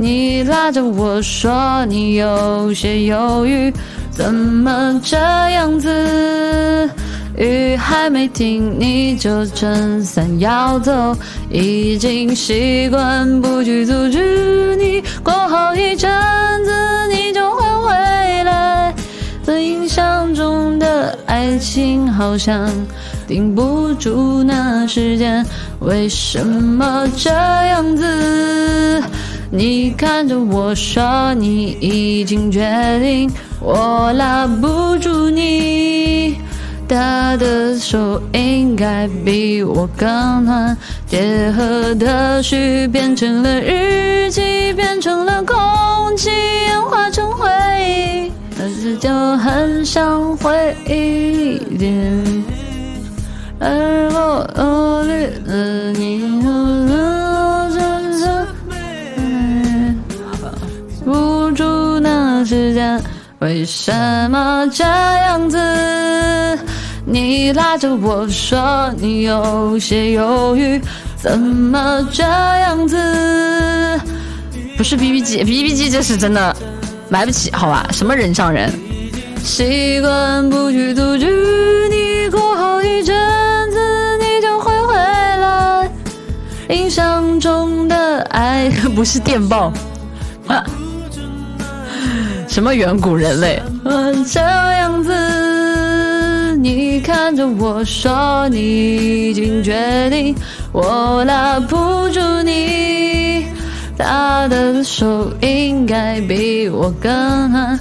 你拉着我说你有些犹豫，怎么这样子？雨还没停，你就撑伞要走，已经习惯不去阻止你。过好一阵子，你就会回来。这印象中的爱情好像顶不住那时间，为什么这样子？你看着我说你已经决定，我拉不住你。他的手应该比我更暖，结合的序变成了日记，变成了空气，演化成回忆，但是就很想回忆一点。而我努力时间，为什么这样子？你拉着我说你有些犹豫，怎么这样子？不是 B B 机 B B 机这是真的买不起，好吧？什么人上人？习惯不去阻止你，过好一阵子你就会回来。印象中的爱 不是电报，什么远古人类？这样子。你看着我说你已经决定，我拉不住你。他的手应该比我更暖。